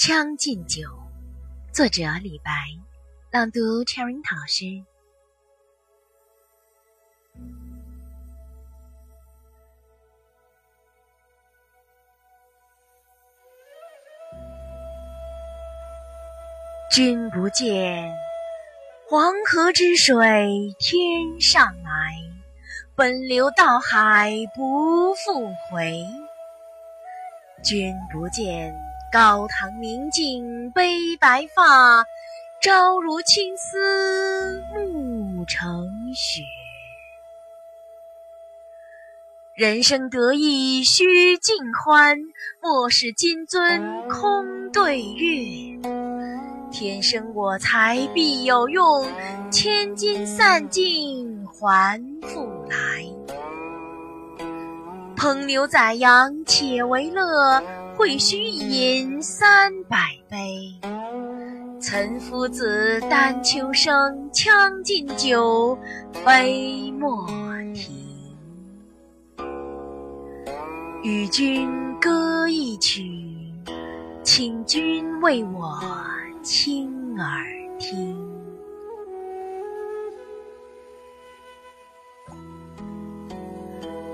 《将进酒》，作者李白，朗读 Cherry 老师。君不见，黄河之水天上来，奔流到海不复回。君不见。高堂明镜悲白发，朝如青丝暮成雪。人生得意须尽欢，莫使金樽空对月。天生我材必有用，千金散尽还复来。烹牛宰羊且为乐。会须一饮三百杯，岑夫子，丹丘生，《将进酒》杯莫停。与君歌一曲，请君为我倾耳听。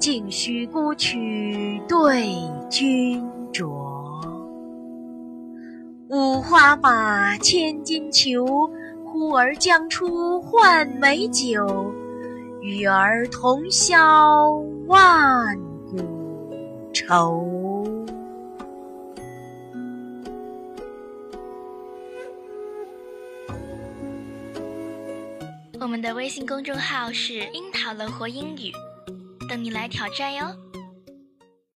径须沽取对君酌。五花马，千金裘，呼儿将出换美酒。与尔同销万古愁。我们的微信公众号是“樱桃乐活英语”。等你来挑战哟！